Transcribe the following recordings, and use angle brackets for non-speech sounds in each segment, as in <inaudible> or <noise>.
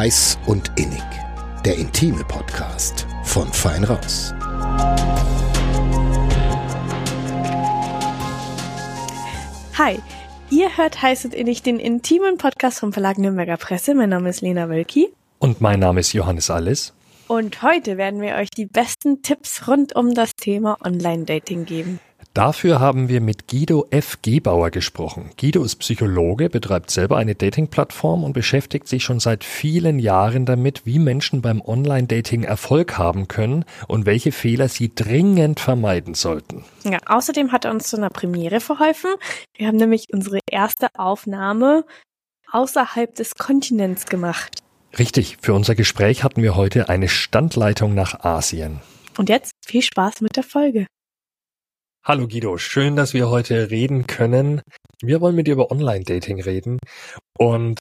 Heiß und Innig. Der intime Podcast von Fein Raus. Hi, ihr hört Heiß und Innig, den intimen Podcast vom Verlag Nürnberger Presse. Mein Name ist Lena Wölki. Und mein Name ist Johannes Alles. Und heute werden wir euch die besten Tipps rund um das Thema Online-Dating geben. Dafür haben wir mit Guido F. Gebauer gesprochen. Guido ist Psychologe, betreibt selber eine Dating-Plattform und beschäftigt sich schon seit vielen Jahren damit, wie Menschen beim Online-Dating Erfolg haben können und welche Fehler sie dringend vermeiden sollten. Ja, außerdem hat er uns zu einer Premiere verholfen. Wir haben nämlich unsere erste Aufnahme außerhalb des Kontinents gemacht. Richtig, für unser Gespräch hatten wir heute eine Standleitung nach Asien. Und jetzt viel Spaß mit der Folge. Hallo Guido, schön, dass wir heute reden können. Wir wollen mit dir über Online-Dating reden und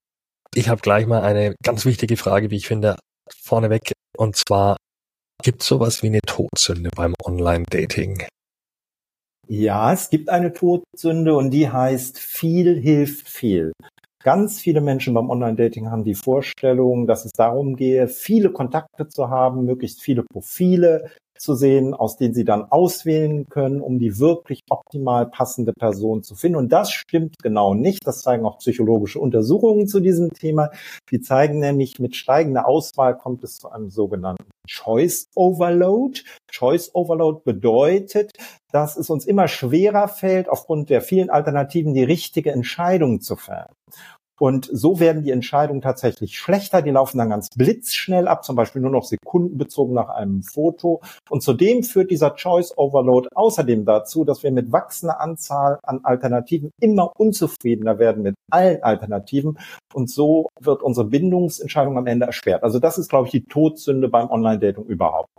ich habe gleich mal eine ganz wichtige Frage, wie ich finde, vorneweg. Und zwar, gibt es sowas wie eine Todsünde beim Online-Dating? Ja, es gibt eine Todsünde und die heißt viel hilft viel. Ganz viele Menschen beim Online-Dating haben die Vorstellung, dass es darum gehe, viele Kontakte zu haben, möglichst viele Profile, zu sehen, aus denen sie dann auswählen können, um die wirklich optimal passende Person zu finden. Und das stimmt genau nicht. Das zeigen auch psychologische Untersuchungen zu diesem Thema. Die zeigen nämlich, mit steigender Auswahl kommt es zu einem sogenannten Choice Overload. Choice Overload bedeutet, dass es uns immer schwerer fällt, aufgrund der vielen Alternativen die richtige Entscheidung zu fällen. Und so werden die Entscheidungen tatsächlich schlechter. Die laufen dann ganz blitzschnell ab, zum Beispiel nur noch sekundenbezogen nach einem Foto. Und zudem führt dieser Choice Overload außerdem dazu, dass wir mit wachsender Anzahl an Alternativen immer unzufriedener werden mit allen Alternativen. Und so wird unsere Bindungsentscheidung am Ende erschwert. Also das ist, glaube ich, die Todsünde beim Online-Dating überhaupt.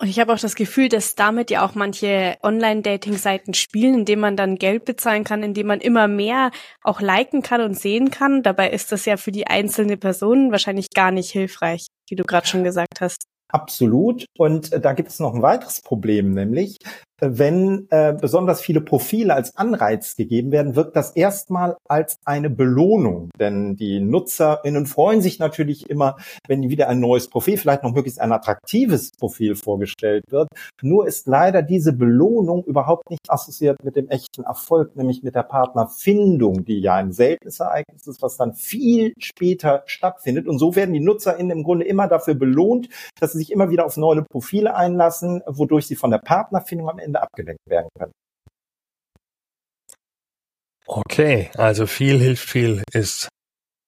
Und ich habe auch das Gefühl, dass damit ja auch manche Online-Dating-Seiten spielen, indem man dann Geld bezahlen kann, indem man immer mehr auch liken kann und sehen kann. Dabei ist das ja für die einzelne Person wahrscheinlich gar nicht hilfreich, wie du gerade schon gesagt hast. Absolut. Und äh, da gibt es noch ein weiteres Problem, nämlich wenn äh, besonders viele Profile als Anreiz gegeben werden, wirkt das erstmal als eine Belohnung. Denn die NutzerInnen freuen sich natürlich immer, wenn wieder ein neues Profil, vielleicht noch möglichst ein attraktives Profil vorgestellt wird. Nur ist leider diese Belohnung überhaupt nicht assoziiert mit dem echten Erfolg, nämlich mit der Partnerfindung, die ja ein seltenes Ereignis ist, was dann viel später stattfindet. Und so werden die NutzerInnen im Grunde immer dafür belohnt, dass sie sich immer wieder auf neue Profile einlassen, wodurch sie von der Partnerfindung am Ende Ende abgelenkt werden können. Okay, also viel hilft viel ist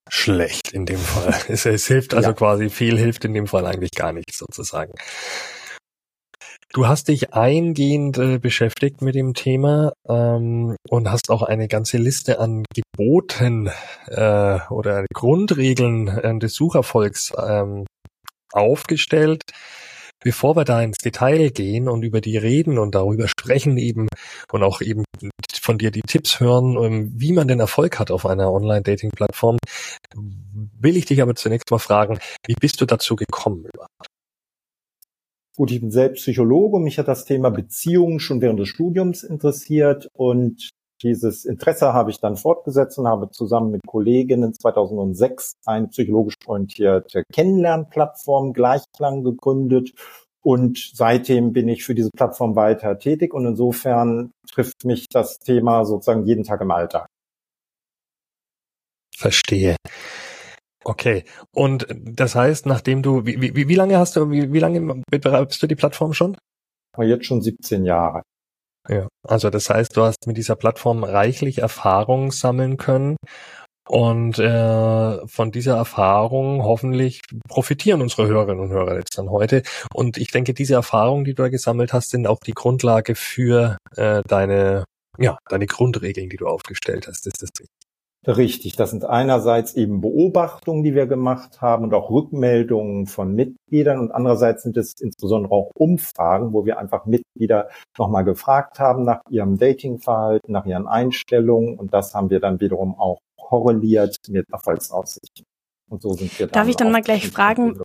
schlecht in dem Fall. <laughs> Es, es hilft also ja. quasi viel hilft in dem Fall eigentlich gar nichts sozusagen. Du hast dich eingehend äh, beschäftigt mit dem Thema ähm, und hast auch eine ganze Liste an Geboten äh, oder Grundregeln äh, des Sucherfolgs ähm, aufgestellt. Bevor wir da ins Detail gehen und über die reden und darüber sprechen eben und auch eben von dir die Tipps hören, ähm, wie man den Erfolg hat auf einer Online-Dating-Plattform, will ich dich aber zunächst mal fragen, wie bist du dazu gekommen? Gut, ich bin selbst Psychologe und mich hat das Thema Beziehungen schon während des Studiums interessiert und dieses Interesse habe ich dann fortgesetzt und habe zusammen mit Kolleginnen 2006 eine psychologisch orientierte Kennenlernplattform Gleichklang gegründet. Und seitdem bin ich für diese Plattform weiter tätig und insofern trifft mich das Thema sozusagen jeden Tag im Alltag. Verstehe. Okay. Und das heißt, nachdem du, wie, wie, wie lange hast du, wie, wie lange betreibst du die Plattform schon? Jetzt schon 17 Jahre. Ja, also das heißt, du hast mit dieser Plattform reichlich Erfahrung sammeln können und äh, von dieser Erfahrung hoffentlich profitieren unsere Hörerinnen und Hörer jetzt dann heute. Und ich denke, diese Erfahrungen, die du da gesammelt hast, sind auch die Grundlage für äh, deine, ja, deine Grundregeln, die du aufgestellt hast. Ist das richtig? Richtig, das sind einerseits eben Beobachtungen, die wir gemacht haben und auch Rückmeldungen von Mitgliedern und andererseits sind es insbesondere auch Umfragen, wo wir einfach Mitglieder nochmal gefragt haben nach ihrem Datingverhalten, nach ihren Einstellungen und das haben wir dann wiederum auch korreliert mit Erfolgsaussichten. Und so sind wir Darf ich dann mal gleich fragen,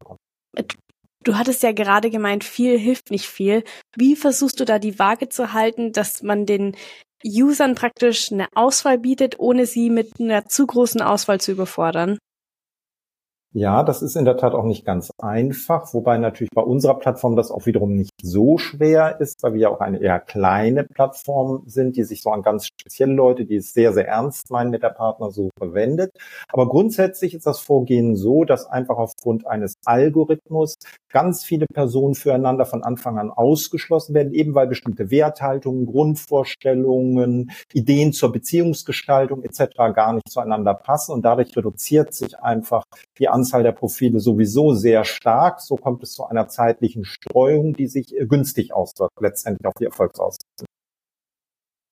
Du hattest ja gerade gemeint, viel hilft nicht viel. Wie versuchst du da die Waage zu halten, dass man den Usern praktisch eine Auswahl bietet, ohne sie mit einer zu großen Auswahl zu überfordern? Ja, das ist in der Tat auch nicht ganz einfach, wobei natürlich bei unserer Plattform das auch wiederum nicht so schwer ist, weil wir ja auch eine eher kleine Plattform sind, die sich so an ganz spezielle Leute, die es sehr, sehr ernst meinen mit der Partnersuche wendet. Aber grundsätzlich ist das Vorgehen so, dass einfach aufgrund eines Algorithmus ganz viele Personen füreinander von Anfang an ausgeschlossen werden, eben weil bestimmte Werthaltungen, Grundvorstellungen, Ideen zur Beziehungsgestaltung etc. gar nicht zueinander passen und dadurch reduziert sich einfach die Anzahl der Profile sowieso sehr stark. So kommt es zu einer zeitlichen Streuung, die sich äh, günstig auswirkt, letztendlich auf die Erfolgsaussichten.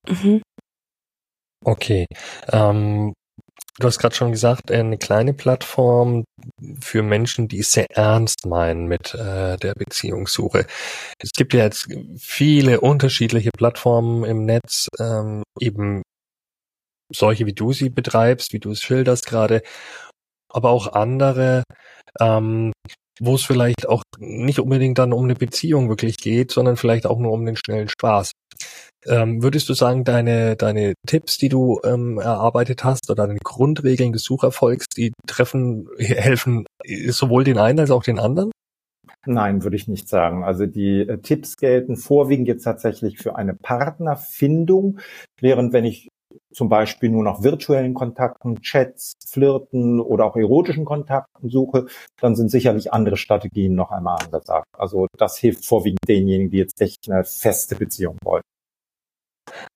Mhm. Okay. Ähm, du hast gerade schon gesagt, eine kleine Plattform für Menschen, die es sehr ernst meinen mit äh, der Beziehungssuche. Es gibt ja jetzt viele unterschiedliche Plattformen im Netz, ähm, eben solche, wie du sie betreibst, wie du es schilderst gerade aber auch andere, ähm, wo es vielleicht auch nicht unbedingt dann um eine Beziehung wirklich geht, sondern vielleicht auch nur um den schnellen Spaß. Ähm, würdest du sagen, deine, deine Tipps, die du ähm, erarbeitet hast oder deine Grundregeln des Sucherfolgs, die treffen, <laughs> helfen sowohl den einen als auch den anderen? Nein, würde ich nicht sagen. Also die äh, Tipps gelten vorwiegend jetzt tatsächlich für eine Partnerfindung, während wenn ich zum Beispiel nur nach virtuellen Kontakten, Chats, Flirten oder auch erotischen Kontakten suche, dann sind sicherlich andere Strategien noch einmal angesagt. Also das hilft vorwiegend denjenigen, die jetzt echt eine feste Beziehung wollen.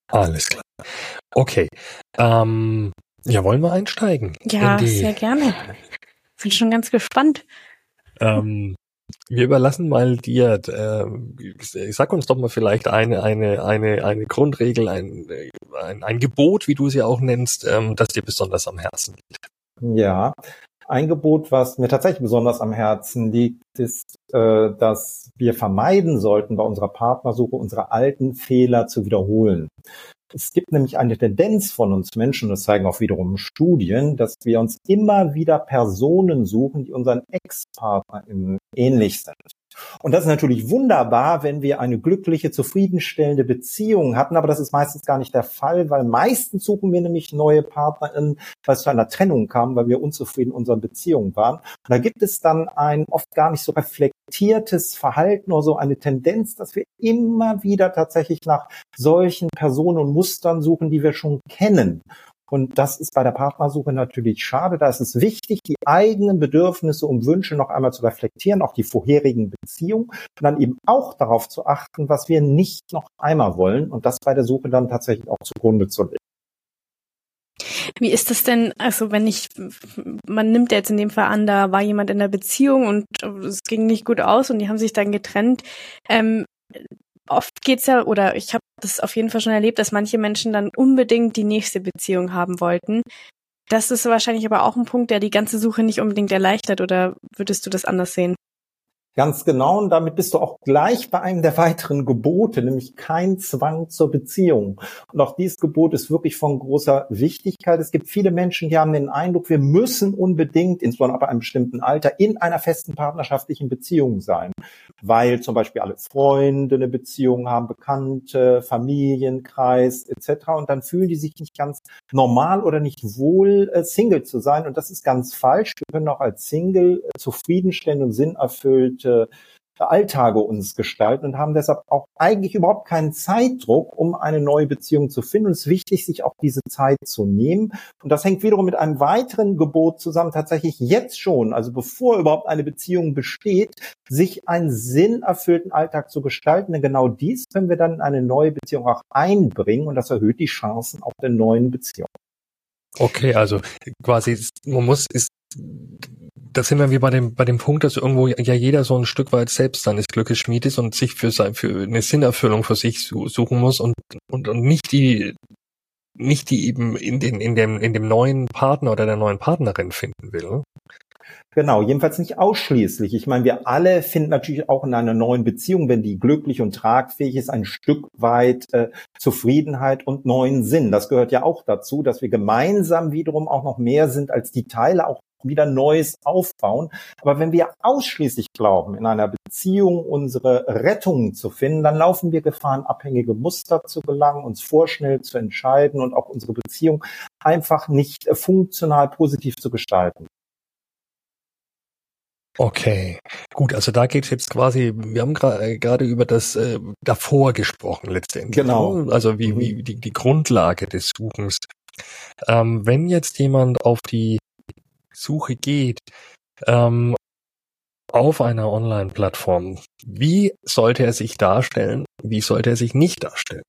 Alles klar. Okay. Ähm, ja, wollen wir einsteigen? Ja, sehr gerne. Bin schon ganz gespannt. Ähm, wir überlassen mal dir, äh, sag uns doch mal vielleicht eine, eine, eine, eine Grundregel, ein, ein, ein Gebot, wie du sie auch nennst, ähm, das dir besonders am Herzen liegt. Ja, ein Gebot, was mir tatsächlich besonders am Herzen liegt, ist, äh, dass wir vermeiden sollten, bei unserer Partnersuche unsere alten Fehler zu wiederholen. Es gibt nämlich eine Tendenz von uns Menschen, das zeigen auch wiederum Studien, dass wir uns immer wieder Personen suchen, die unseren Ex-PartnerInnen ähnlich sind. Und das ist natürlich wunderbar, wenn wir eine glückliche, zufriedenstellende Beziehung hatten, aber das ist meistens gar nicht der Fall, weil meistens suchen wir nämlich neue PartnerInnen, weil es zu einer Trennung kam, weil wir unzufrieden in unseren Beziehungen waren. Und da gibt es dann ein oft gar nicht so reflektiertes Verhalten oder so eine Tendenz, dass wir immer wieder tatsächlich nach solchen Personen und Mustern suchen, die wir schon kennen. Und das ist bei der Partnersuche natürlich schade. Da ist es wichtig, die eigenen Bedürfnisse und Wünsche noch einmal zu reflektieren, auch die vorherigen Beziehungen und dann eben auch darauf zu achten, was wir nicht noch einmal wollen und das bei der Suche dann tatsächlich auch zugrunde zu legen. Wie ist das denn, also wenn ich, man nimmt jetzt in dem Fall an, da war jemand in der Beziehung und es ging nicht gut aus und die haben sich dann getrennt. Ähm, oft geht's ja, oder ich habe das auf jeden Fall schon erlebt, dass manche Menschen dann unbedingt die nächste Beziehung haben wollten. Das ist wahrscheinlich aber auch ein Punkt, der die ganze Suche nicht unbedingt erleichtert, oder würdest du das anders sehen? Ganz genau, und damit bist du auch gleich bei einem der weiteren Gebote, nämlich kein Zwang zur Beziehung. Und auch dieses Gebot ist wirklich von großer Wichtigkeit. Es gibt viele Menschen, die haben den Eindruck, wir müssen unbedingt, insbesondere ab einem bestimmten Alter, in einer festen partnerschaftlichen Beziehung sein, weil zum Beispiel alle Freunde eine Beziehung haben, Bekannte, Familienkreis etc. Und dann fühlen die sich nicht ganz normal oder nicht wohl, äh, Single zu sein. Und das ist ganz falsch. Wir können auch als Single äh, zufriedenstellend und sinnerfüllt erfüllte Alltage uns gestalten und haben deshalb auch eigentlich überhaupt keinen Zeitdruck, um eine neue Beziehung zu finden. Und es ist wichtig, sich auch diese Zeit zu nehmen. Und das hängt wiederum mit einem weiteren Gebot zusammen, tatsächlich jetzt schon, also bevor überhaupt eine Beziehung besteht, sich einen sinnerfüllten Alltag zu gestalten. Denn genau dies können wir dann in eine neue Beziehung auch einbringen und das erhöht die Chancen auf der neuen Beziehung. Okay, also quasi, man muss, ist da sind wir wie bei dem, bei dem Punkt, dass irgendwo ja jeder so ein Stück weit selbst seines Glückes Schmied ist und sich für, sein, für eine Sinnerfüllung für sich suchen muss und, und, und nicht die, nicht die eben in den, in dem, in dem neuen Partner oder der neuen Partnerin finden will. Genau, jedenfalls nicht ausschließlich. Ich meine, wir alle finden natürlich auch in einer neuen Beziehung, wenn die glücklich und tragfähig ist, ein Stück weit äh, Zufriedenheit und neuen Sinn. Das gehört ja auch dazu, dass wir gemeinsam wiederum auch noch mehr sind als die Teile, auch wieder Neues aufbauen. Aber wenn wir ausschließlich glauben, in einer Beziehung unsere Rettung zu finden, dann laufen wir Gefahr, in abhängige Muster zu gelangen, uns vorschnell zu entscheiden und auch unsere Beziehung einfach nicht funktional positiv zu gestalten. Okay, gut, also da geht es jetzt quasi, wir haben äh, gerade über das äh, davor gesprochen letztendlich. Genau. Ne? Also wie, wie mhm. die, die Grundlage des Suchens. Ähm, wenn jetzt jemand auf die Suche geht, ähm, auf einer Online-Plattform, wie sollte er sich darstellen? Wie sollte er sich nicht darstellen?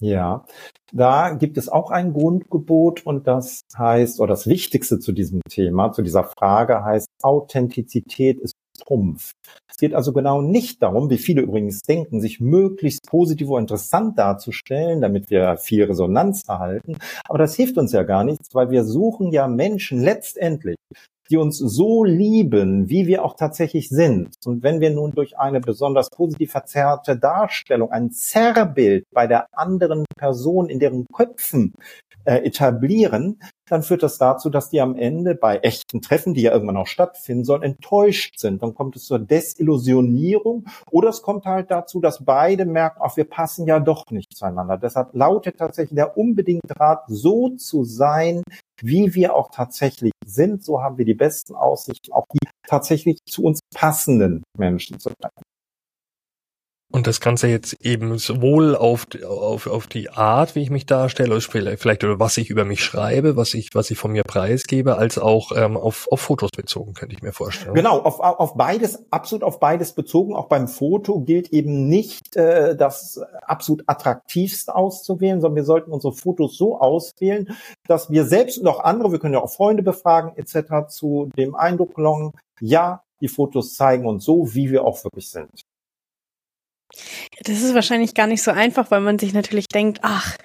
Ja, da gibt es auch ein Grundgebot und das heißt, oder das Wichtigste zu diesem Thema, zu dieser Frage heißt, Authentizität ist Trumpf. Es geht also genau nicht darum, wie viele übrigens denken, sich möglichst positiv und interessant darzustellen, damit wir viel Resonanz erhalten. Aber das hilft uns ja gar nichts, weil wir suchen ja Menschen letztendlich, die uns so lieben, wie wir auch tatsächlich sind. Und wenn wir nun durch eine besonders positiv verzerrte Darstellung, ein Zerrbild bei der anderen Person in deren Köpfen äh, etablieren, dann führt das dazu, dass die am Ende bei echten Treffen, die ja irgendwann auch stattfinden sollen, enttäuscht sind. Dann kommt es zur Desillusionierung oder es kommt halt dazu, dass beide merken, ach, wir passen ja doch nicht zueinander. Deshalb lautet tatsächlich der unbedingte Rat, so zu sein, wie wir auch tatsächlich sind. So haben wir die besten Aussichten, auch die tatsächlich zu uns passenden Menschen zu treffen. Und das Ganze jetzt eben sowohl auf, auf, auf die Art, wie ich mich darstelle, vielleicht oder was ich über mich schreibe, was ich, was ich von mir preisgebe, als auch ähm, auf, auf Fotos bezogen, könnte ich mir vorstellen. Genau, auf, auf beides, absolut auf beides bezogen. Auch beim Foto gilt eben nicht, äh, das absolut attraktivste auszuwählen, sondern wir sollten unsere Fotos so auswählen, dass wir selbst und auch andere, wir können ja auch Freunde befragen, etc., zu dem Eindruck gelangen, ja, die Fotos zeigen uns so, wie wir auch wirklich sind. Das ist wahrscheinlich gar nicht so einfach, weil man sich natürlich denkt, ach,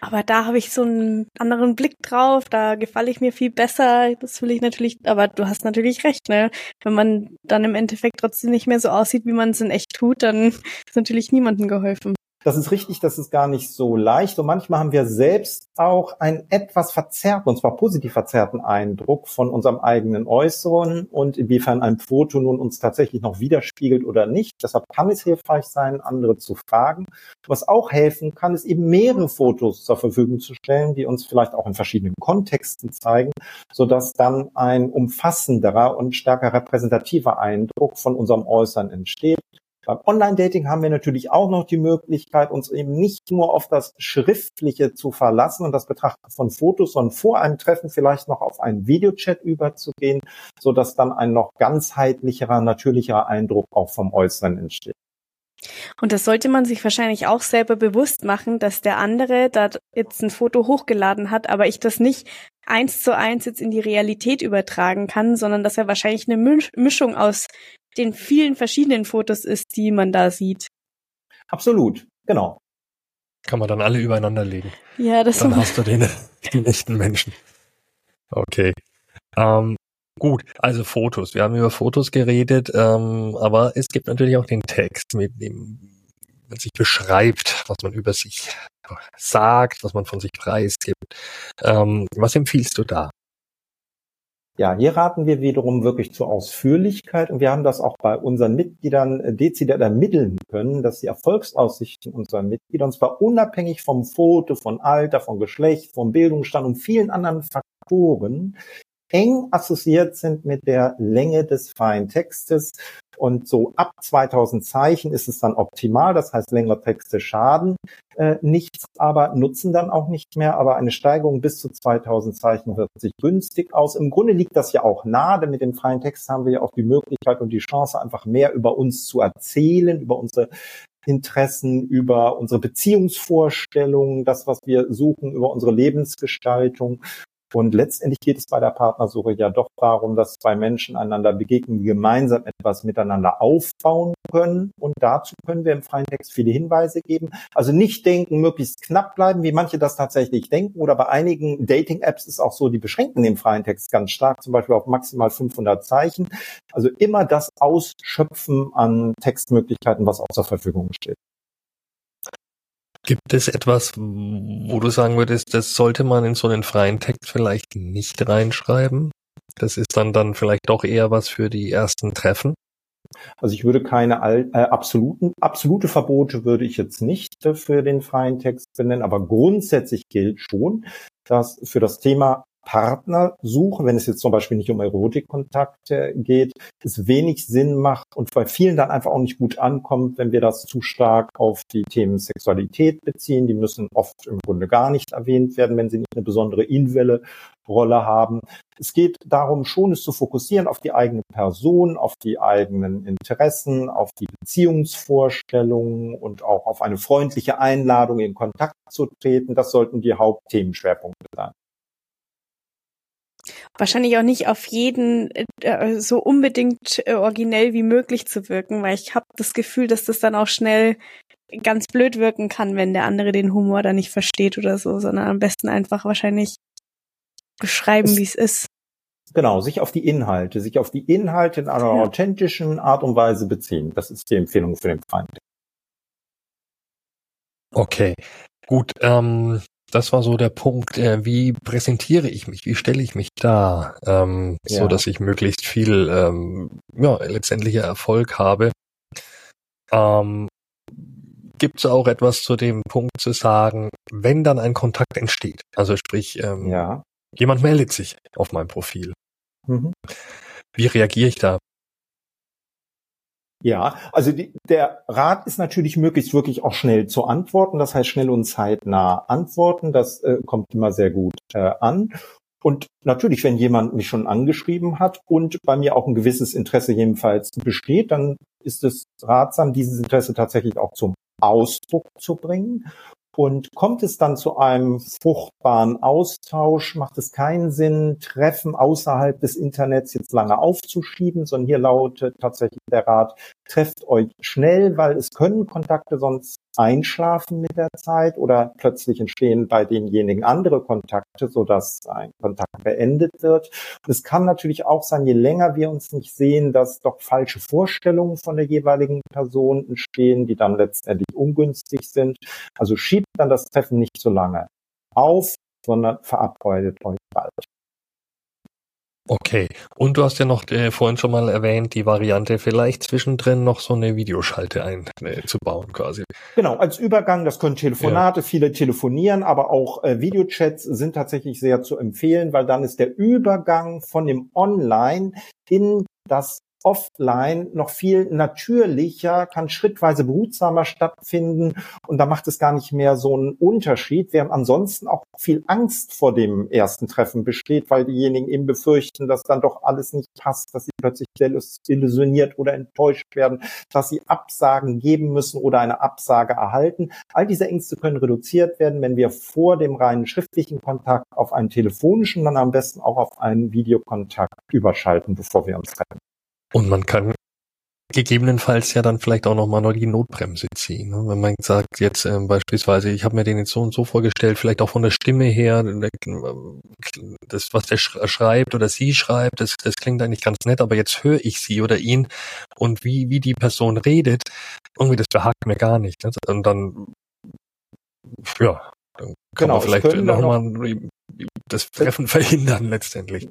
aber da habe ich so einen anderen Blick drauf, da gefalle ich mir viel besser. Das will ich natürlich, aber du hast natürlich recht, ne? Wenn man dann im Endeffekt trotzdem nicht mehr so aussieht, wie man es in echt tut, dann ist natürlich niemandem geholfen. Das ist richtig, das ist gar nicht so leicht. Und manchmal haben wir selbst auch einen etwas verzerrten, und zwar positiv verzerrten Eindruck von unserem eigenen Äußeren und inwiefern ein Foto nun uns tatsächlich noch widerspiegelt oder nicht. Deshalb kann es hilfreich sein, andere zu fragen. Was auch helfen kann, ist eben mehrere Fotos zur Verfügung zu stellen, die uns vielleicht auch in verschiedenen Kontexten zeigen, sodass dann ein umfassenderer und stärker repräsentativer Eindruck von unserem Äußeren entsteht. Beim Online-Dating haben wir natürlich auch noch die Möglichkeit, uns eben nicht nur auf das Schriftliche zu verlassen und das Betrachten von Fotos, sondern vor einem Treffen vielleicht noch auf einen Videochat überzugehen, so dass dann ein noch ganzheitlicherer, natürlicherer Eindruck auch vom Äußeren entsteht. Und das sollte man sich wahrscheinlich auch selber bewusst machen, dass der andere da jetzt ein Foto hochgeladen hat, aber ich das nicht eins zu eins jetzt in die Realität übertragen kann, sondern dass er wahrscheinlich eine Mischung aus den vielen verschiedenen Fotos ist, die man da sieht. Absolut, genau. Kann man dann alle übereinander legen. Ja, das Dann <laughs> hast du den, den echten Menschen. Okay. Ähm, gut, also Fotos. Wir haben über Fotos geredet, ähm, aber es gibt natürlich auch den Text, mit dem man sich beschreibt, was man über sich sagt, was man von sich preisgibt. Ähm, was empfiehlst du da? Ja, hier raten wir wiederum wirklich zur Ausführlichkeit und wir haben das auch bei unseren Mitgliedern äh, dezidiert ermitteln können, dass die Erfolgsaussichten unserer Mitglieder, und zwar unabhängig vom Foto, von Alter, von Geschlecht, vom Bildungsstand und vielen anderen Faktoren, eng assoziiert sind mit der Länge des freien Textes. Und so ab 2000 Zeichen ist es dann optimal. Das heißt, längere Texte schaden äh, nichts, aber nutzen dann auch nicht mehr. Aber eine Steigerung bis zu 2000 Zeichen hört sich günstig aus. Im Grunde liegt das ja auch nahe, denn mit dem freien Text haben wir ja auch die Möglichkeit und die Chance, einfach mehr über uns zu erzählen, über unsere Interessen, über unsere Beziehungsvorstellungen, das, was wir suchen, über unsere Lebensgestaltung. Und letztendlich geht es bei der Partnersuche ja doch darum, dass zwei Menschen einander begegnen, die gemeinsam etwas miteinander aufbauen können. Und dazu können wir im freien Text viele Hinweise geben. Also nicht denken, möglichst knapp bleiben, wie manche das tatsächlich denken. Oder bei einigen Dating-Apps ist auch so, die beschränken den freien Text ganz stark, zum Beispiel auf maximal 500 Zeichen. Also immer das Ausschöpfen an Textmöglichkeiten, was auch zur Verfügung steht. Gibt es etwas, wo du sagen würdest, das sollte man in so einen freien Text vielleicht nicht reinschreiben? Das ist dann dann vielleicht doch eher was für die ersten Treffen? Also ich würde keine äh, absoluten, absolute Verbote würde ich jetzt nicht für den freien Text benennen, aber grundsätzlich gilt schon, dass für das Thema Partnersuche, wenn es jetzt zum Beispiel nicht um Erotikkontakte geht, es wenig Sinn macht und bei vielen dann einfach auch nicht gut ankommt, wenn wir das zu stark auf die Themen Sexualität beziehen. Die müssen oft im Grunde gar nicht erwähnt werden, wenn sie nicht eine besondere individuelle Rolle haben. Es geht darum, schon es zu fokussieren auf die eigene Person, auf die eigenen Interessen, auf die Beziehungsvorstellungen und auch auf eine freundliche Einladung in Kontakt zu treten. Das sollten die Hauptthemenschwerpunkte sein. Wahrscheinlich auch nicht auf jeden äh, so unbedingt äh, originell wie möglich zu wirken, weil ich habe das Gefühl, dass das dann auch schnell ganz blöd wirken kann, wenn der andere den Humor da nicht versteht oder so, sondern am besten einfach wahrscheinlich beschreiben, wie es ist. Genau, sich auf die Inhalte, sich auf die Inhalte in einer ja. authentischen Art und Weise beziehen. Das ist die Empfehlung für den Feind. Okay, gut. Ähm, das war so der Punkt. Äh, wie präsentiere ich mich? Wie stelle ich mich da, ähm, ja. so dass ich möglichst viel, ähm, ja, letztendlicher Erfolg habe? Ähm, Gibt es auch etwas zu dem Punkt zu sagen, wenn dann ein Kontakt entsteht? Also sprich, ähm, ja. jemand meldet sich auf mein Profil. Mhm. Wie reagiere ich da? Ja, also die, der Rat ist natürlich möglichst wirklich auch schnell zu antworten. Das heißt schnell und zeitnah antworten. Das äh, kommt immer sehr gut äh, an. Und natürlich, wenn jemand mich schon angeschrieben hat und bei mir auch ein gewisses Interesse jedenfalls besteht, dann ist es ratsam, dieses Interesse tatsächlich auch zum Ausdruck zu bringen. Und kommt es dann zu einem fruchtbaren Austausch, macht es keinen Sinn, Treffen außerhalb des Internets jetzt lange aufzuschieben, sondern hier lautet tatsächlich der Rat, trefft euch schnell, weil es können Kontakte sonst einschlafen mit der Zeit oder plötzlich entstehen bei denjenigen andere Kontakte, so dass ein Kontakt beendet wird. Und es kann natürlich auch sein, je länger wir uns nicht sehen, dass doch falsche Vorstellungen von der jeweiligen Person entstehen, die dann letztendlich ungünstig sind. Also schiebt dann das Treffen nicht so lange auf, sondern verabredet euch bald. Okay. Und du hast ja noch äh, vorhin schon mal erwähnt, die Variante vielleicht zwischendrin noch so eine Videoschalte einzubauen äh, quasi. Genau, als Übergang, das können Telefonate, ja. viele telefonieren, aber auch äh, Videochats sind tatsächlich sehr zu empfehlen, weil dann ist der Übergang von dem Online in das offline noch viel natürlicher, kann schrittweise behutsamer stattfinden und da macht es gar nicht mehr so einen Unterschied, während ansonsten auch viel Angst vor dem ersten Treffen besteht, weil diejenigen eben befürchten, dass dann doch alles nicht passt, dass sie plötzlich desillusioniert oder enttäuscht werden, dass sie Absagen geben müssen oder eine Absage erhalten. All diese Ängste können reduziert werden, wenn wir vor dem reinen schriftlichen Kontakt auf einen telefonischen, dann am besten auch auf einen Videokontakt überschalten, bevor wir uns treffen. Und man kann gegebenenfalls ja dann vielleicht auch nochmal noch die Notbremse ziehen. Ne? Wenn man sagt, jetzt ähm, beispielsweise, ich habe mir den jetzt so und so vorgestellt, vielleicht auch von der Stimme her, das, was der schreibt oder sie schreibt, das, das klingt eigentlich ganz nett, aber jetzt höre ich sie oder ihn und wie, wie die Person redet, irgendwie das behagt mir gar nicht. Ne? Und dann, ja, dann kann genau, man vielleicht nochmal das Treffen verhindern letztendlich.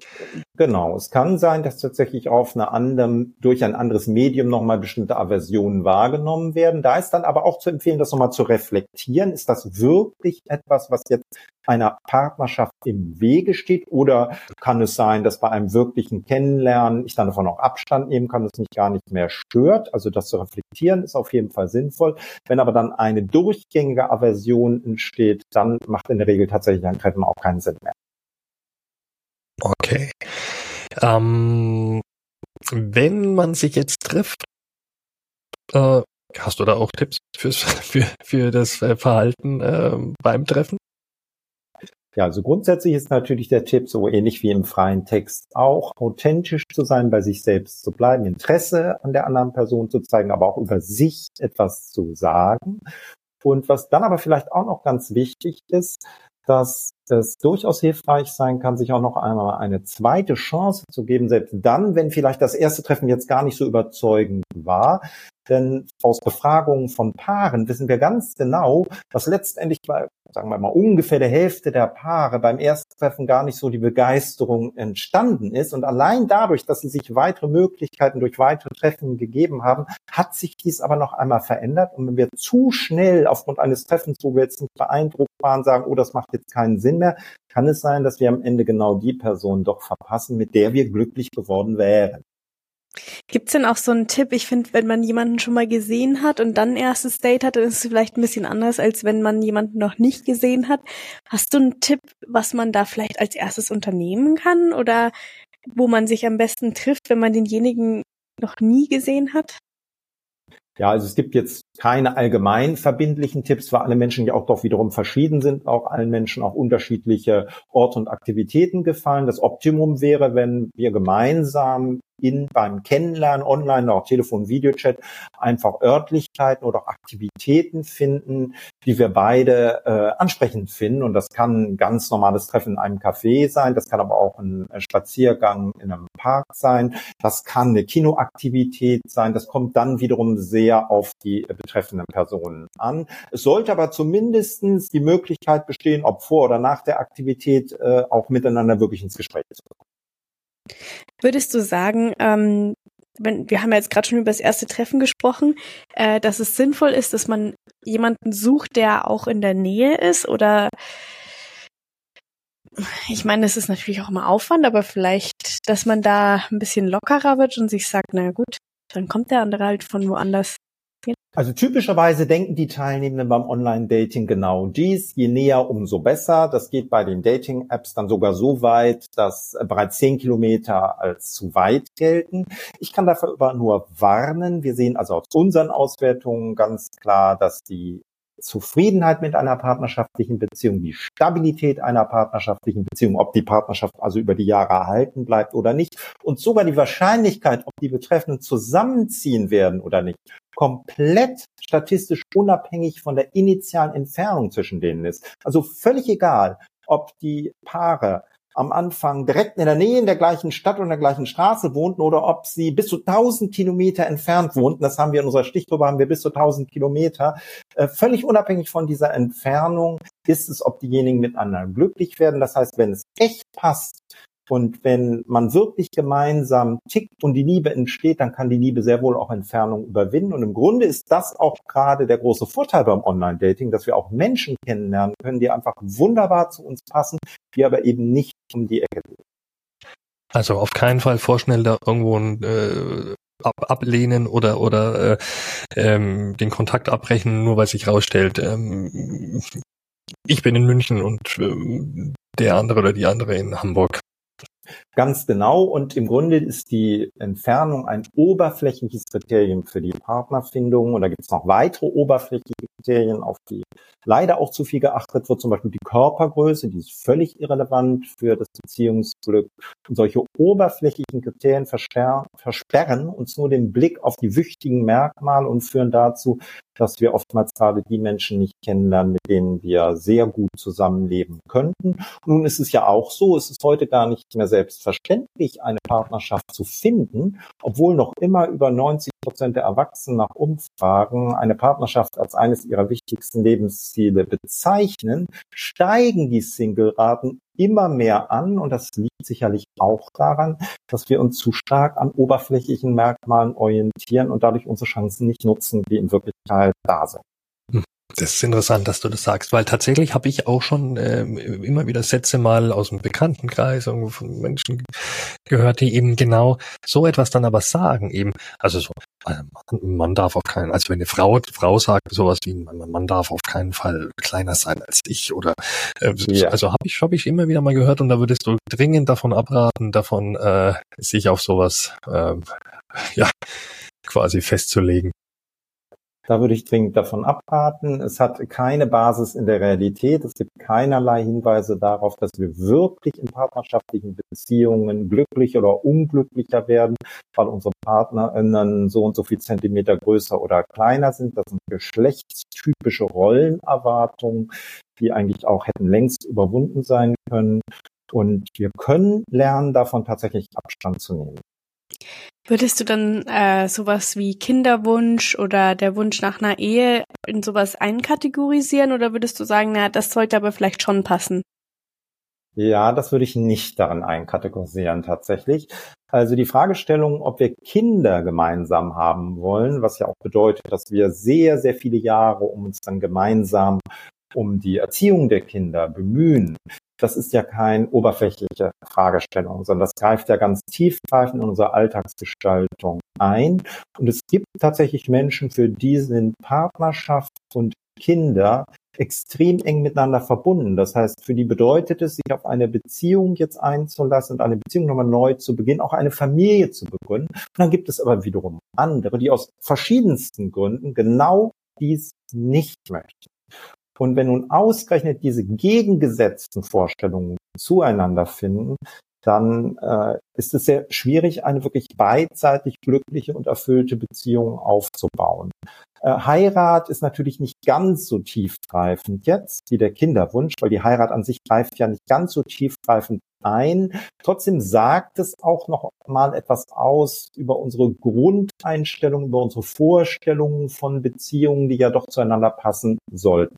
Genau. Es kann sein, dass tatsächlich auf einer anderen, durch ein anderes Medium nochmal bestimmte Aversionen wahrgenommen werden. Da ist dann aber auch zu empfehlen, das nochmal zu reflektieren. Ist das wirklich etwas, was jetzt einer Partnerschaft im Wege steht? Oder kann es sein, dass bei einem wirklichen Kennenlernen ich dann davon auch Abstand nehmen kann, es mich gar nicht mehr stört? Also das zu reflektieren ist auf jeden Fall sinnvoll. Wenn aber dann eine durchgängige Aversion entsteht, dann macht in der Regel tatsächlich ein Treffen auch keinen Sinn mehr. Okay. Ähm, wenn man sich jetzt trifft, äh, hast du da auch Tipps fürs, <laughs> für, für das Verhalten äh, beim Treffen? Ja, also grundsätzlich ist natürlich der Tipp, so ähnlich wie im freien Text auch, authentisch zu sein, bei sich selbst zu bleiben, Interesse an der anderen Person zu zeigen, aber auch über sich etwas zu sagen. Und was dann aber vielleicht auch noch ganz wichtig ist, dass es durchaus hilfreich sein kann, sich auch noch einmal eine zweite Chance zu geben, selbst dann, wenn vielleicht das erste Treffen jetzt gar nicht so überzeugend war. Denn aus Befragungen von Paaren wissen wir ganz genau, was letztendlich bei sagen wir mal, ungefähr der Hälfte der Paare beim Ersttreffen gar nicht so die Begeisterung entstanden ist. Und allein dadurch, dass sie sich weitere Möglichkeiten durch weitere Treffen gegeben haben, hat sich dies aber noch einmal verändert. Und wenn wir zu schnell aufgrund eines Treffens, wo wir jetzt nicht beeindruckt waren, sagen, oh, das macht jetzt keinen Sinn mehr, kann es sein, dass wir am Ende genau die Person doch verpassen, mit der wir glücklich geworden wären. Gibt's denn auch so einen Tipp? Ich finde, wenn man jemanden schon mal gesehen hat und dann erstes Date hat, dann ist es vielleicht ein bisschen anders, als wenn man jemanden noch nicht gesehen hat. Hast du einen Tipp, was man da vielleicht als erstes unternehmen kann oder wo man sich am besten trifft, wenn man denjenigen noch nie gesehen hat? Ja, also es gibt jetzt keine allgemein verbindlichen Tipps, weil alle Menschen ja auch doch wiederum verschieden sind, auch allen Menschen auch unterschiedliche Orte und Aktivitäten gefallen. Das Optimum wäre, wenn wir gemeinsam in beim Kennenlernen online, auch Telefon, Videochat, einfach Örtlichkeiten oder Aktivitäten finden, die wir beide äh, ansprechend finden. Und das kann ein ganz normales Treffen in einem Café sein, das kann aber auch ein Spaziergang in einem Park sein, das kann eine Kinoaktivität sein, das kommt dann wiederum sehr auf die betreffenden Personen an. Es sollte aber zumindestens die Möglichkeit bestehen, ob vor oder nach der Aktivität äh, auch miteinander wirklich ins Gespräch zu kommen. Würdest du sagen, ähm, wenn, wir haben ja jetzt gerade schon über das erste Treffen gesprochen, äh, dass es sinnvoll ist, dass man jemanden sucht, der auch in der Nähe ist oder ich meine, es ist natürlich auch immer Aufwand, aber vielleicht, dass man da ein bisschen lockerer wird und sich sagt, na gut, dann kommt der andere halt von woanders. Also typischerweise denken die Teilnehmenden beim Online-Dating genau dies. Je näher, umso besser. Das geht bei den Dating-Apps dann sogar so weit, dass bereits zehn Kilometer als zu weit gelten. Ich kann dafür aber nur warnen. Wir sehen also aus unseren Auswertungen ganz klar, dass die Zufriedenheit mit einer partnerschaftlichen Beziehung, die Stabilität einer partnerschaftlichen Beziehung, ob die Partnerschaft also über die Jahre erhalten bleibt oder nicht und sogar die Wahrscheinlichkeit, ob die Betreffenden zusammenziehen werden oder nicht, komplett statistisch unabhängig von der initialen Entfernung zwischen denen ist. Also völlig egal, ob die Paare am Anfang direkt in der Nähe in der gleichen Stadt und der gleichen Straße wohnten oder ob sie bis zu 1000 Kilometer entfernt wohnten. Das haben wir in unserer Stichprobe, haben wir bis zu 1000 Kilometer. Äh, völlig unabhängig von dieser Entfernung ist es, ob diejenigen miteinander glücklich werden. Das heißt, wenn es echt passt, und wenn man wirklich gemeinsam tickt und die Liebe entsteht, dann kann die Liebe sehr wohl auch Entfernung überwinden. Und im Grunde ist das auch gerade der große Vorteil beim Online-Dating, dass wir auch Menschen kennenlernen können, die einfach wunderbar zu uns passen, die aber eben nicht um die Ecke gehen. Also auf keinen Fall vorschnell da irgendwo ein äh, ab, ablehnen oder oder äh, ähm, den Kontakt abbrechen, nur weil sich rausstellt, ähm, ich bin in München und äh, der andere oder die andere in Hamburg. Ganz genau. Und im Grunde ist die Entfernung ein oberflächliches Kriterium für die Partnerfindung. Und da gibt es noch weitere oberflächliche Kriterien, auf die leider auch zu viel geachtet wird. Zum Beispiel die Körpergröße, die ist völlig irrelevant für das Beziehungsglück. Und solche oberflächlichen Kriterien versperren uns nur den Blick auf die wichtigen Merkmale und führen dazu, dass wir oftmals gerade die Menschen nicht kennenlernen, mit denen wir sehr gut zusammenleben könnten. Nun ist es ja auch so, es ist heute gar nicht mehr selbstverständlich, eine Partnerschaft zu finden, obwohl noch immer über 90 Prozent der Erwachsenen nach Umfragen eine Partnerschaft als eines ihrer wichtigsten Lebensziele bezeichnen, steigen die Single-Raten immer mehr an und das liegt sicherlich auch daran, dass wir uns zu stark an oberflächlichen Merkmalen orientieren und dadurch unsere Chancen nicht nutzen, die in Wirklichkeit da sind. Das ist interessant, dass du das sagst, weil tatsächlich habe ich auch schon äh, immer wieder Sätze mal aus dem Bekanntenkreis irgendwo von Menschen gehört, die eben genau so etwas dann aber sagen, eben, also so, also man darf auf keinen, also wenn eine Frau, Frau sagt sowas wie, man, man darf auf keinen Fall kleiner sein als ich oder, äh, ja. also habe ich, habe ich immer wieder mal gehört und da würdest du dringend davon abraten, davon äh, sich auf sowas, äh, ja, quasi festzulegen. Da würde ich dringend davon abraten. Es hat keine Basis in der Realität. Es gibt keinerlei Hinweise darauf, dass wir wirklich in partnerschaftlichen Beziehungen glücklich oder unglücklicher werden, weil unsere PartnerInnen so und so viel Zentimeter größer oder kleiner sind. Das sind geschlechtstypische Rollenerwartungen, die eigentlich auch hätten längst überwunden sein können. Und wir können lernen, davon tatsächlich Abstand zu nehmen. Würdest du dann äh, sowas wie Kinderwunsch oder der Wunsch nach einer Ehe in sowas einkategorisieren oder würdest du sagen, na, das sollte aber vielleicht schon passen? Ja, das würde ich nicht darin einkategorisieren tatsächlich. Also die Fragestellung, ob wir Kinder gemeinsam haben wollen, was ja auch bedeutet, dass wir sehr, sehr viele Jahre um uns dann gemeinsam um die Erziehung der Kinder bemühen, das ist ja keine oberflächliche Fragestellung, sondern das greift ja ganz tiefgreifend in unsere Alltagsgestaltung ein. Und es gibt tatsächlich Menschen, für die sind Partnerschaft und Kinder extrem eng miteinander verbunden. Das heißt, für die bedeutet es, sich auf eine Beziehung jetzt einzulassen und eine Beziehung nochmal neu zu beginnen, auch eine Familie zu begründen. Und dann gibt es aber wiederum andere, die aus verschiedensten Gründen genau dies nicht möchten. Und wenn nun ausgerechnet diese gegengesetzten Vorstellungen zueinander finden, dann äh, ist es sehr schwierig, eine wirklich beidseitig glückliche und erfüllte Beziehung aufzubauen. Äh, Heirat ist natürlich nicht ganz so tiefgreifend jetzt wie der Kinderwunsch, weil die Heirat an sich greift ja nicht ganz so tiefgreifend ein. Trotzdem sagt es auch noch mal etwas aus über unsere Grundeinstellung, über unsere Vorstellungen von Beziehungen, die ja doch zueinander passen sollten.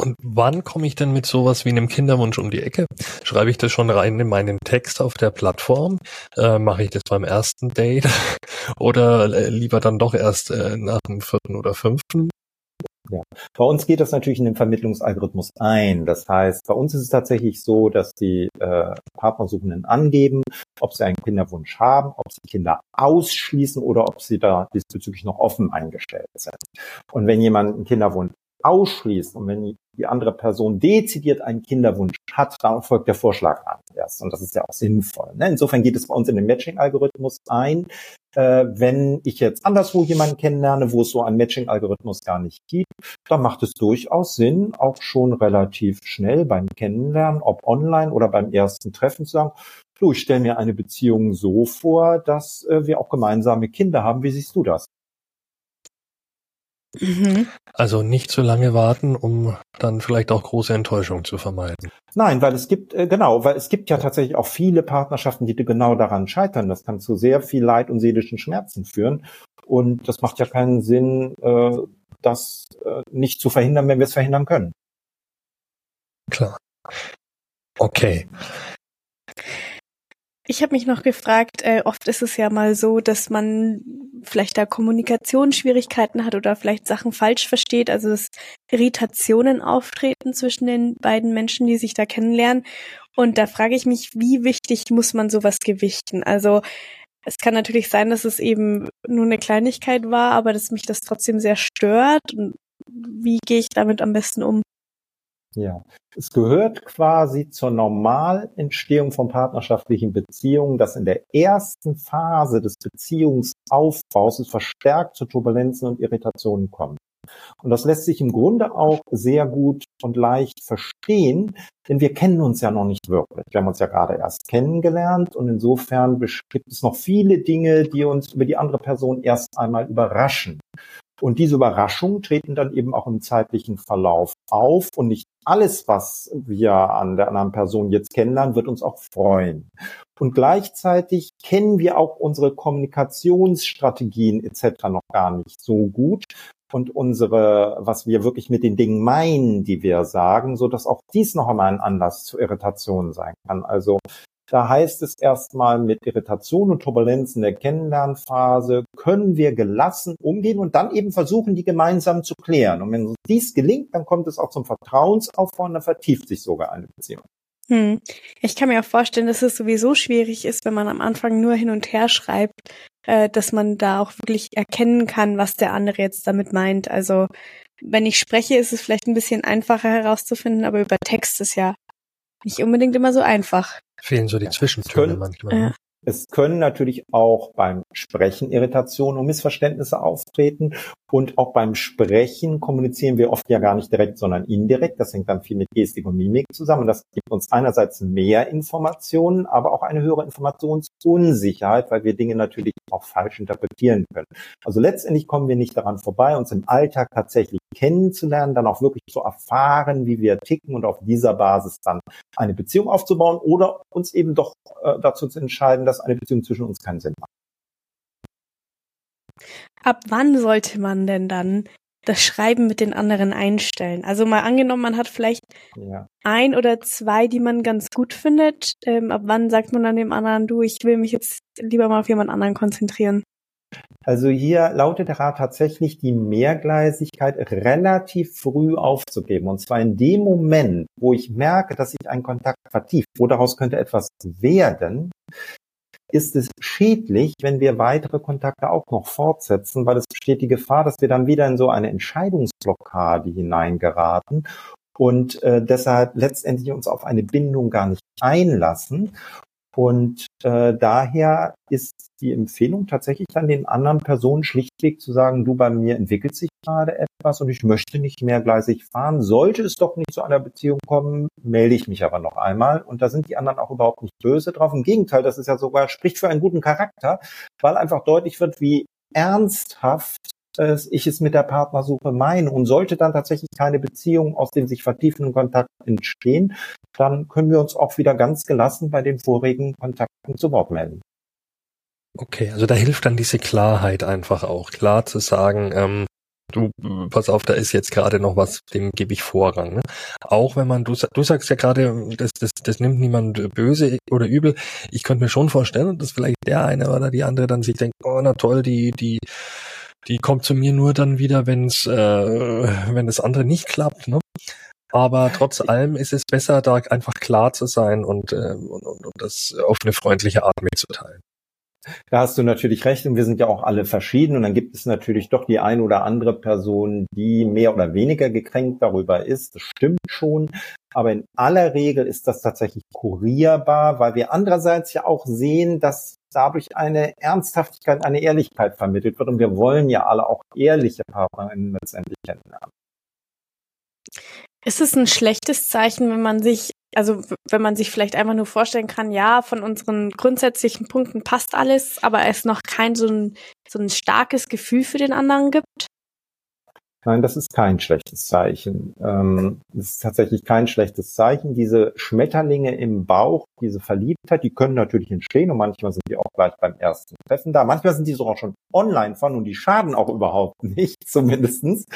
Und wann komme ich denn mit sowas wie einem Kinderwunsch um die Ecke? Schreibe ich das schon rein in meinen Text auf der Plattform? Äh, Mache ich das beim ersten Date? <laughs> oder äh, lieber dann doch erst äh, nach dem vierten oder fünften? Ja. Bei uns geht das natürlich in den Vermittlungsalgorithmus ein. Das heißt, bei uns ist es tatsächlich so, dass die äh, Partnersuchenden angeben, ob sie einen Kinderwunsch haben, ob sie Kinder ausschließen oder ob sie da diesbezüglich noch offen eingestellt sind. Und wenn jemand einen Kinderwunsch ausschließt und wenn die andere Person dezidiert einen Kinderwunsch hat, dann folgt der Vorschlag an erst. Und das ist ja auch sinnvoll. Ne? Insofern geht es bei uns in den Matching-Algorithmus ein. Äh, wenn ich jetzt anderswo jemanden kennenlerne, wo es so einen Matching-Algorithmus gar nicht gibt, dann macht es durchaus Sinn, auch schon relativ schnell beim Kennenlernen, ob online oder beim ersten Treffen zu sagen, du, ich stelle mir eine Beziehung so vor, dass äh, wir auch gemeinsame Kinder haben. Wie siehst du das? Mhm. Also nicht zu lange warten, um dann vielleicht auch große Enttäuschungen zu vermeiden. Nein, weil es gibt, äh, genau, weil es gibt ja tatsächlich auch viele Partnerschaften, die genau daran scheitern. Das kann zu sehr viel Leid und seelischen Schmerzen führen. Und das macht ja keinen Sinn, äh, das äh, nicht zu verhindern, wenn wir es verhindern können. Klar. Okay. Ich habe mich noch gefragt, äh, oft ist es ja mal so, dass man vielleicht da Kommunikationsschwierigkeiten hat oder vielleicht Sachen falsch versteht, also dass Irritationen auftreten zwischen den beiden Menschen, die sich da kennenlernen. Und da frage ich mich, wie wichtig muss man sowas gewichten? Also es kann natürlich sein, dass es eben nur eine Kleinigkeit war, aber dass mich das trotzdem sehr stört. Und wie gehe ich damit am besten um? Ja, es gehört quasi zur Normalentstehung von partnerschaftlichen Beziehungen, dass in der ersten Phase des Beziehungsaufbaus es verstärkt zu Turbulenzen und Irritationen kommt. Und das lässt sich im Grunde auch sehr gut und leicht verstehen, denn wir kennen uns ja noch nicht wirklich. Wir haben uns ja gerade erst kennengelernt und insofern gibt es noch viele Dinge, die uns über die andere Person erst einmal überraschen. Und diese Überraschungen treten dann eben auch im zeitlichen Verlauf auf und nicht alles, was wir an der anderen Person jetzt kennenlernen, wird uns auch freuen. Und gleichzeitig kennen wir auch unsere Kommunikationsstrategien etc. noch gar nicht so gut und unsere, was wir wirklich mit den Dingen meinen, die wir sagen, so dass auch dies noch einmal ein Anlass zur Irritation sein kann. Also da heißt es erstmal mit Irritation und Turbulenzen der Kennenlernphase können wir gelassen umgehen und dann eben versuchen, die gemeinsam zu klären. Und wenn dies gelingt, dann kommt es auch zum Vertrauensaufbau und dann vertieft sich sogar eine Beziehung. Hm. Ich kann mir auch vorstellen, dass es sowieso schwierig ist, wenn man am Anfang nur hin und her schreibt, äh, dass man da auch wirklich erkennen kann, was der andere jetzt damit meint. Also wenn ich spreche, ist es vielleicht ein bisschen einfacher herauszufinden, aber über Text ist ja nicht unbedingt immer so einfach. Fehlen so die Zwischentöne manchmal. Ja. Es können natürlich auch beim Sprechen Irritationen und Missverständnisse auftreten. Und auch beim Sprechen kommunizieren wir oft ja gar nicht direkt, sondern indirekt. Das hängt dann viel mit Gestik und Mimik zusammen. Das gibt uns einerseits mehr Informationen, aber auch eine höhere Informationsunsicherheit, weil wir Dinge natürlich auch falsch interpretieren können. Also letztendlich kommen wir nicht daran vorbei, uns im Alltag tatsächlich kennenzulernen, dann auch wirklich zu erfahren, wie wir ticken und auf dieser Basis dann eine Beziehung aufzubauen oder uns eben doch äh, dazu zu entscheiden, dass eine Beziehung zwischen uns keinen Sinn macht. Ab wann sollte man denn dann das Schreiben mit den anderen einstellen? Also mal angenommen, man hat vielleicht ja. ein oder zwei, die man ganz gut findet. Ähm, ab wann sagt man dann dem anderen, du, ich will mich jetzt lieber mal auf jemand anderen konzentrieren? Also hier lautet der Rat tatsächlich, die Mehrgleisigkeit relativ früh aufzugeben. Und zwar in dem Moment, wo ich merke, dass sich ein Kontakt vertieft, wo daraus könnte etwas werden, ist es schädlich, wenn wir weitere Kontakte auch noch fortsetzen, weil es besteht die Gefahr, dass wir dann wieder in so eine Entscheidungsblockade hineingeraten und äh, deshalb letztendlich uns auf eine Bindung gar nicht einlassen. Und äh, daher ist die Empfehlung tatsächlich dann den anderen Personen schlichtweg zu sagen, du bei mir entwickelt sich gerade etwas und ich möchte nicht mehr gleisig fahren. Sollte es doch nicht zu einer Beziehung kommen, melde ich mich aber noch einmal. Und da sind die anderen auch überhaupt nicht böse drauf. Im Gegenteil, das ist ja sogar, spricht für einen guten Charakter, weil einfach deutlich wird, wie ernsthaft ich es mit der Partnersuche meine. Und sollte dann tatsächlich keine Beziehung aus dem sich vertiefenden Kontakt entstehen, dann können wir uns auch wieder ganz gelassen bei den vorigen Kontakten zu Wort melden. Okay, also da hilft dann diese Klarheit einfach auch, klar zu sagen, ähm, du, pass auf, da ist jetzt gerade noch was, dem gebe ich Vorrang. Ne? Auch wenn man, du, du sagst ja gerade, das, das, das nimmt niemand böse oder übel. Ich könnte mir schon vorstellen, dass vielleicht der eine oder die andere dann sich denkt, oh na toll, die, die, die kommt zu mir nur dann wieder, wenn's, äh, wenn das andere nicht klappt. Ne? Aber trotz allem ist es besser, da einfach klar zu sein und, äh, und, und, und das auf eine freundliche Art mitzuteilen. Da hast du natürlich recht und wir sind ja auch alle verschieden und dann gibt es natürlich doch die eine oder andere Person, die mehr oder weniger gekränkt darüber ist. Das stimmt schon. Aber in aller Regel ist das tatsächlich kurierbar, weil wir andererseits ja auch sehen, dass dadurch eine Ernsthaftigkeit, eine Ehrlichkeit vermittelt wird und wir wollen ja alle auch ehrliche Partnerinnen letztendlich kennenlernen. Ist es ein schlechtes Zeichen, wenn man sich, also wenn man sich vielleicht einfach nur vorstellen kann, ja, von unseren grundsätzlichen Punkten passt alles, aber es noch kein so ein, so ein starkes Gefühl für den anderen gibt? Nein, das ist kein schlechtes Zeichen. Ähm, das ist tatsächlich kein schlechtes Zeichen. Diese Schmetterlinge im Bauch, diese Verliebtheit, die können natürlich entstehen und manchmal sind die auch gleich beim ersten Treffen da. Manchmal sind die sogar schon online von und die schaden auch überhaupt <laughs> nicht, zumindestens.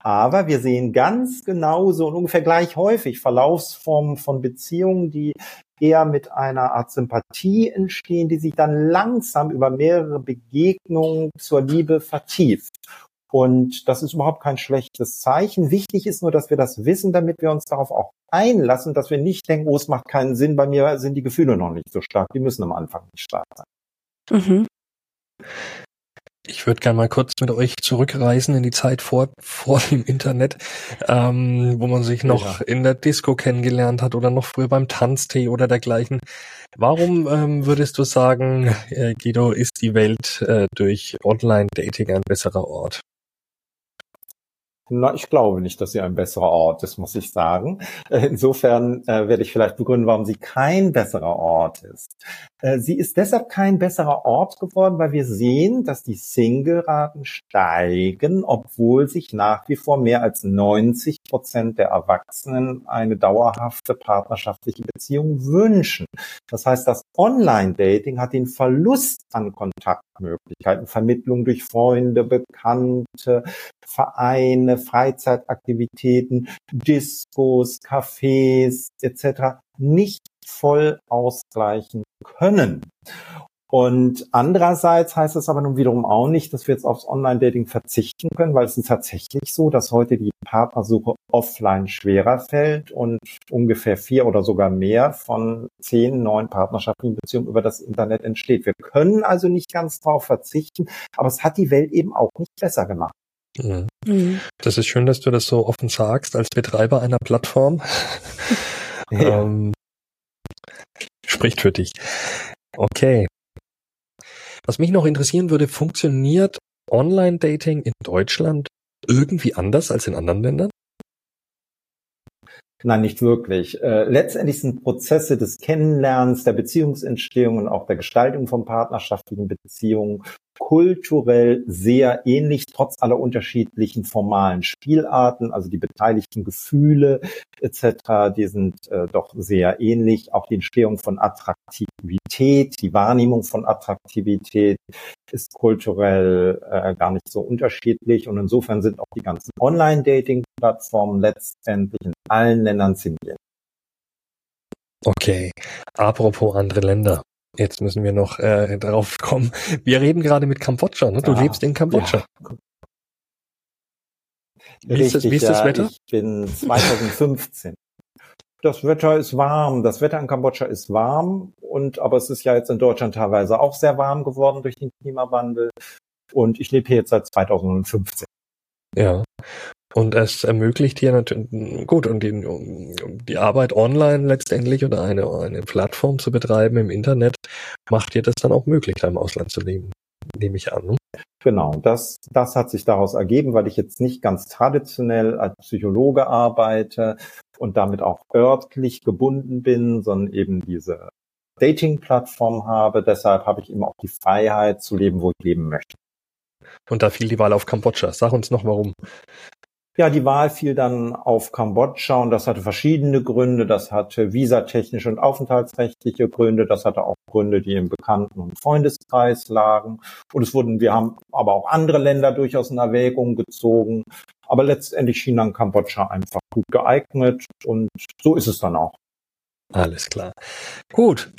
Aber wir sehen ganz genauso und ungefähr gleich häufig Verlaufsformen von Beziehungen, die eher mit einer Art Sympathie entstehen, die sich dann langsam über mehrere Begegnungen zur Liebe vertieft. Und das ist überhaupt kein schlechtes Zeichen. Wichtig ist nur, dass wir das wissen, damit wir uns darauf auch einlassen, dass wir nicht denken, oh, es macht keinen Sinn, bei mir sind die Gefühle noch nicht so stark. Die müssen am Anfang nicht stark sein. Mhm. Ich würde gerne mal kurz mit euch zurückreisen in die Zeit vor, vor dem Internet, ähm, wo man sich noch ja. in der Disco kennengelernt hat oder noch früher beim Tanztee oder dergleichen. Warum ähm, würdest du sagen, äh, Guido, ist die Welt äh, durch Online-Dating ein besserer Ort? Na, ich glaube nicht, dass sie ein besserer Ort ist, muss ich sagen. Äh, insofern äh, werde ich vielleicht begründen, warum sie kein besserer Ort ist. Äh, sie ist deshalb kein besserer Ort geworden, weil wir sehen, dass die Single-Raten steigen, obwohl sich nach wie vor mehr als 90 Prozent der Erwachsenen eine dauerhafte partnerschaftliche Beziehung wünschen. Das heißt, das Online-Dating hat den Verlust an Kontaktmöglichkeiten, Vermittlung durch Freunde, Bekannte, Vereine, Freizeitaktivitäten, Diskos, Cafés etc. nicht voll ausgleichen können. Und andererseits heißt es aber nun wiederum auch nicht, dass wir jetzt aufs Online-Dating verzichten können, weil es ist tatsächlich so, dass heute die Partnersuche offline schwerer fällt und ungefähr vier oder sogar mehr von zehn neuen partnerschaftlichen Beziehungen über das Internet entsteht. Wir können also nicht ganz darauf verzichten, aber es hat die Welt eben auch nicht besser gemacht. Mhm. mhm. Das ist schön, dass du das so offen sagst als Betreiber einer Plattform. <laughs> ja. ähm, spricht für dich. Okay. Was mich noch interessieren würde, funktioniert Online-Dating in Deutschland irgendwie anders als in anderen Ländern? Nein, nicht wirklich. Äh, letztendlich sind Prozesse des Kennenlernens, der Beziehungsentstehung und auch der Gestaltung von partnerschaftlichen Beziehungen kulturell sehr ähnlich, trotz aller unterschiedlichen formalen Spielarten, also die beteiligten Gefühle etc., die sind äh, doch sehr ähnlich. Auch die Entstehung von Attraktivität, die Wahrnehmung von Attraktivität ist kulturell äh, gar nicht so unterschiedlich und insofern sind auch die ganzen Online-Dating-Plattformen letztendlich in allen Ländern ziemlich. Okay, apropos andere Länder. Jetzt müssen wir noch äh, darauf kommen. Wir reden gerade mit Kambodscha. Ne? Du ja, lebst in Kambodscha. Ja. Wie, Richtig, ist das, wie ist das Wetter? Ich bin 2015. das Wetter ist warm. Das Wetter in Kambodscha ist warm und aber es ist ja jetzt in Deutschland teilweise auch sehr warm geworden durch den Klimawandel. Und ich lebe hier jetzt seit 2015. Ja. Und es ermöglicht hier natürlich, gut, und die, die Arbeit online letztendlich oder eine, eine Plattform zu betreiben im Internet, macht dir das dann auch möglich, da im Ausland zu leben, nehme ich an. Ne? Genau, das, das hat sich daraus ergeben, weil ich jetzt nicht ganz traditionell als Psychologe arbeite und damit auch örtlich gebunden bin, sondern eben diese Dating-Plattform habe. Deshalb habe ich eben auch die Freiheit zu leben, wo ich leben möchte. Und da fiel die Wahl auf Kambodscha. Sag uns noch warum. Ja, die Wahl fiel dann auf Kambodscha und das hatte verschiedene Gründe. Das hatte visatechnische und aufenthaltsrechtliche Gründe. Das hatte auch Gründe, die im Bekannten- und Freundeskreis lagen. Und es wurden, wir haben aber auch andere Länder durchaus in Erwägung gezogen. Aber letztendlich schien dann Kambodscha einfach gut geeignet und so ist es dann auch. Alles klar. Gut.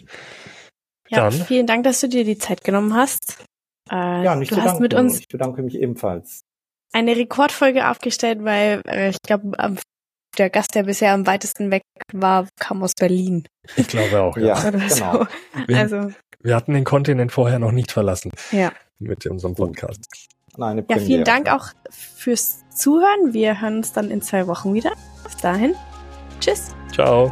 Ja, dann. vielen Dank, dass du dir die Zeit genommen hast. Äh, ja, nicht du hast mit uns. Ich bedanke mich ebenfalls eine Rekordfolge aufgestellt, weil äh, ich glaube, der Gast, der bisher am weitesten weg war, kam aus Berlin. Ich glaube auch, ja. ja genau. So. <laughs> Wir, also, wir hatten den Kontinent vorher noch nicht verlassen. Ja. Mit unserem Podcast. Nein, ja, vielen Dank auch fürs Zuhören. Wir hören uns dann in zwei Wochen wieder. Bis dahin. Tschüss. Ciao.